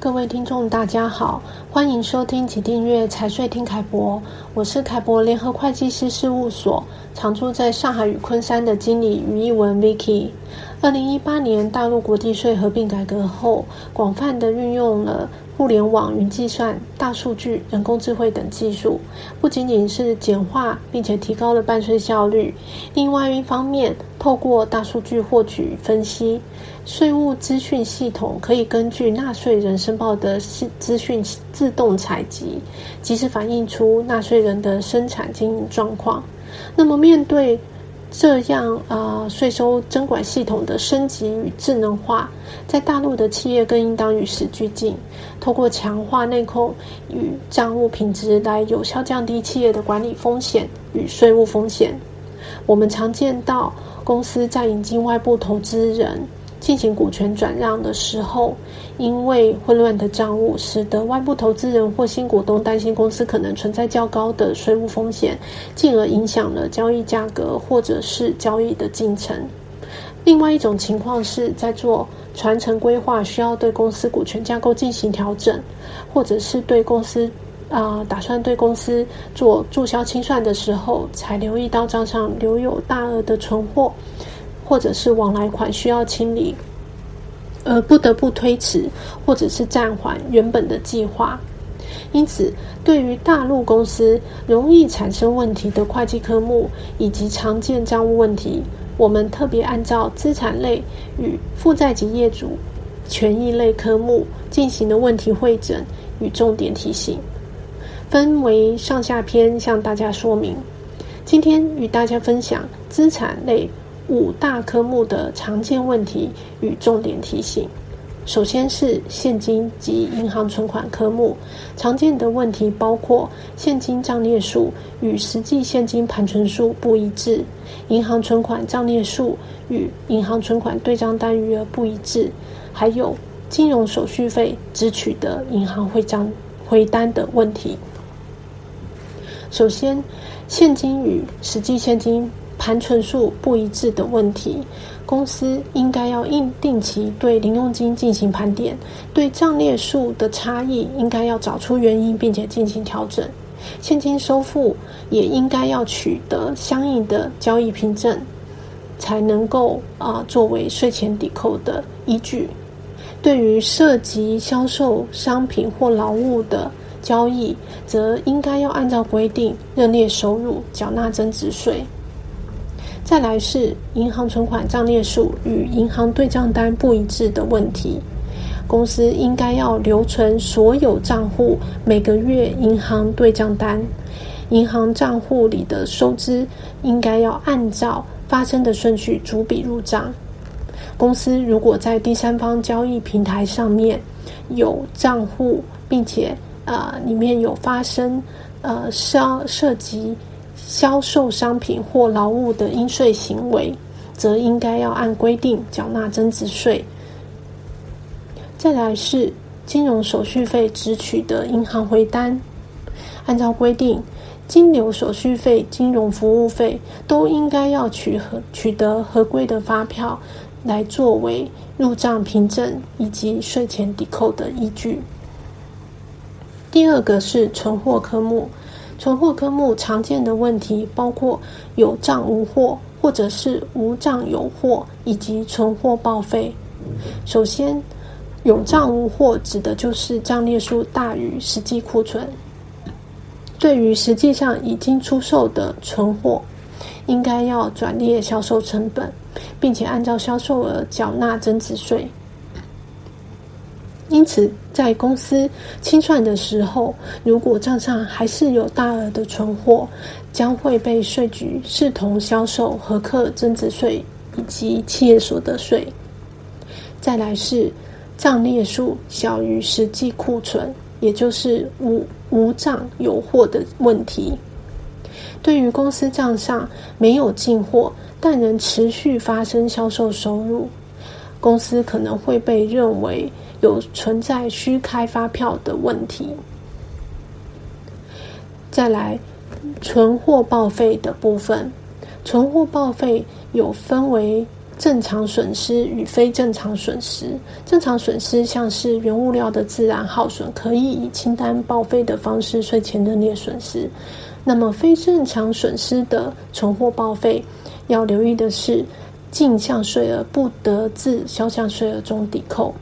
各位听众，大家好，欢迎收听及订阅财税听凯博，我是凯博联合会计师事务所常驻在上海与昆山的经理于一文 Vicky。二零一八年大陆国地税合并改革后，广泛的运用了互联网、云计算、大数据、人工智慧等技术，不仅仅是简化，并且提高了办税效率。另外一方面，透过大数据获取分析，税务资讯系统可以根据纳税人申报的资讯自动采集，及时反映出纳税人的生产经营状况。那么面对这样啊，税收征管系统的升级与智能化，在大陆的企业更应当与时俱进，通过强化内控与账务品质，来有效降低企业的管理风险与税务风险。我们常见到公司在引进外部投资人。进行股权转让的时候，因为混乱的账务，使得外部投资人或新股东担心公司可能存在较高的税务风险，进而影响了交易价格或者是交易的进程。另外一种情况是在做传承规划，需要对公司股权架构进行调整，或者是对公司啊、呃、打算对公司做注销清算的时候，才留意到账上留有大额的存货。或者是往来款需要清理，而不得不推迟或者是暂缓原本的计划。因此，对于大陆公司容易产生问题的会计科目以及常见账务问题，我们特别按照资产类与负债及业主权益类科目进行了问题汇整与重点提醒，分为上下篇向大家说明。今天与大家分享资产类。五大科目的常见问题与重点提醒。首先是现金及银行存款科目，常见的问题包括现金账列数与实际现金盘存数不一致，银行存款账列数与银行存款对账单余额不一致，还有金融手续费只取得银行汇账汇单的问题。首先，现金与实际现金。盘存数不一致的问题，公司应该要应定期对零用金进行盘点，对账列数的差异应该要找出原因，并且进行调整。现金收付也应该要取得相应的交易凭证，才能够啊、呃、作为税前抵扣的依据。对于涉及销售商品或劳务的交易，则应该要按照规定认列收入，缴纳增值税。再来是银行存款账列数与银行对账单不一致的问题，公司应该要留存所有账户每个月银行对账单，银行账户里的收支应该要按照发生的顺序逐笔入账。公司如果在第三方交易平台上面有账户，并且呃里面有发生呃涉涉及。销售商品或劳务的应税行为，则应该要按规定缴纳增值税。再来是金融手续费只取得银行回单，按照规定，金流手续费、金融服务费都应该要取合取得合规的发票，来作为入账凭证以及税前抵扣的依据。第二个是存货科目。存货科目常见的问题包括有账无货，或者是无账有货，以及存货报废。首先，有账无货指的就是账列数大于实际库存。对于实际上已经出售的存货，应该要转列销售成本，并且按照销售额缴纳增值税。因此，在公司清算的时候，如果账上还是有大额的存货，将会被税局视同销售，核课增值税以及企业所得税。再来是账列数小于实际库存，也就是无无账有货的问题。对于公司账上没有进货，但仍持续发生销售收入，公司可能会被认为。有存在虚开发票的问题。再来，存货报废的部分，存货报废有分为正常损失与非正常损失。正常损失像是原物料的自然耗损，可以以清单报废的方式税前认列损失。那么非正常损失的存货报废，要留意的是，进项税额不得自销项税额中抵扣。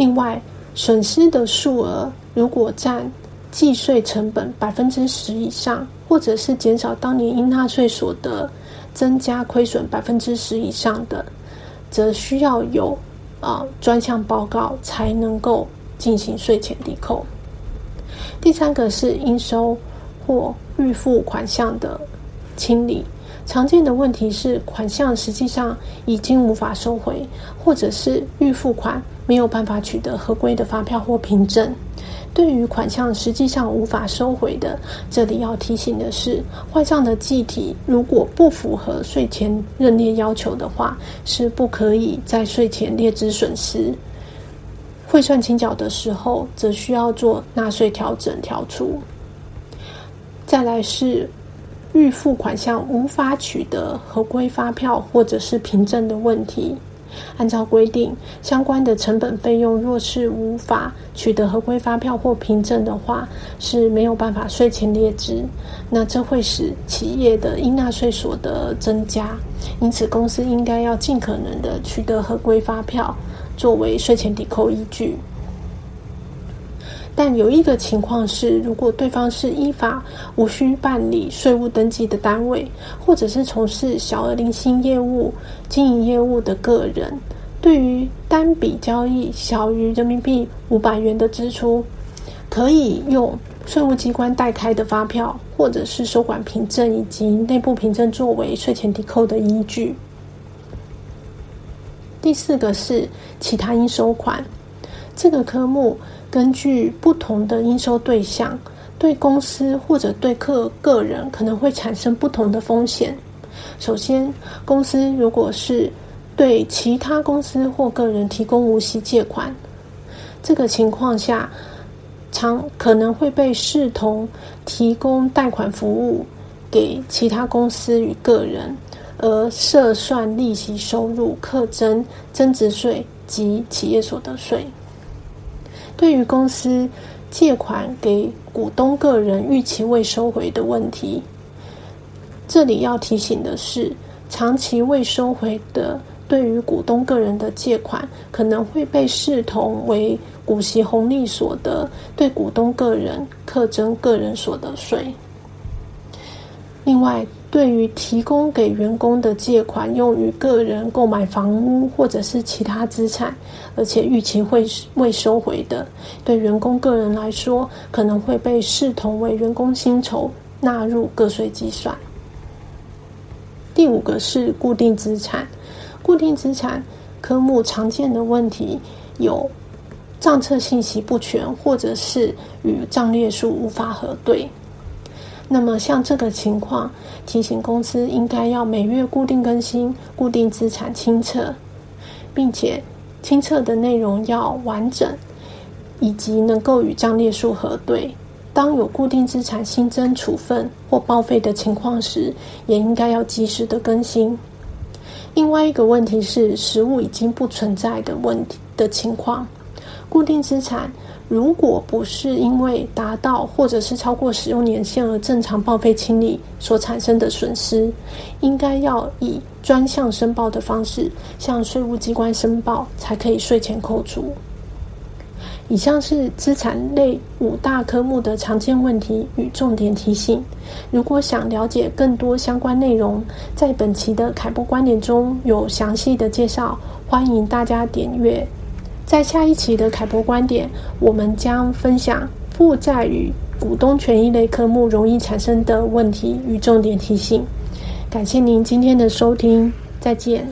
另外，损失的数额如果占计税成本百分之十以上，或者是减少当年应纳税所得，增加亏损百分之十以上的，则需要有啊专项报告才能够进行税前抵扣。第三个是应收或预付款项的清理，常见的问题是款项实际上已经无法收回，或者是预付款没有办法取得合规的发票或凭证。对于款项实际上无法收回的，这里要提醒的是，坏账的计提如果不符合税前认列要求的话，是不可以在税前列支损失。汇算清缴的时候，则需要做纳税调整调出。再来是预付款项无法取得合规发票或者是凭证的问题。按照规定，相关的成本费用若是无法取得合规发票或凭证的话，是没有办法税前列支。那这会使企业的应纳税所得增加，因此公司应该要尽可能的取得合规发票，作为税前抵扣依据。但有一个情况是，如果对方是依法无需办理税务登记的单位，或者是从事小额零星业务、经营业务的个人，对于单笔交易小于人民币五百元的支出，可以用税务机关代开的发票，或者是收管凭证以及内部凭证作为税前抵扣的依据。第四个是其他应收款，这个科目。根据不同的应收对象，对公司或者对客个人可能会产生不同的风险。首先，公司如果是对其他公司或个人提供无息借款，这个情况下，常可能会被视同提供贷款服务给其他公司与个人，而设算利息收入，课征增值税及企业所得税。对于公司借款给股东个人逾期未收回的问题，这里要提醒的是，长期未收回的对于股东个人的借款，可能会被视同为股息红利所得，对股东个人课征个人所得税。另外，对于提供给员工的借款用于个人购买房屋或者是其他资产，而且逾期会未收回的，对员工个人来说，可能会被视同为员工薪酬，纳入个税计算。第五个是固定资产，固定资产科目常见的问题有账册信息不全，或者是与账列数无法核对。那么，像这个情况，提醒公司应该要每月固定更新固定资产清册，并且清册的内容要完整，以及能够与账列数核对。当有固定资产新增处分或报废的情况时，也应该要及时的更新。另外一个问题是，实务已经不存在的问题的情况，固定资产。如果不是因为达到或者是超过使用年限而正常报废清理所产生的损失，应该要以专项申报的方式向税务机关申报，才可以税前扣除。以上是资产类五大科目的常见问题与重点提醒。如果想了解更多相关内容，在本期的凯博观点中有详细的介绍，欢迎大家点阅。在下一期的凯博观点，我们将分享负债与股东权益类科目容易产生的问题与重点提醒。感谢您今天的收听，再见。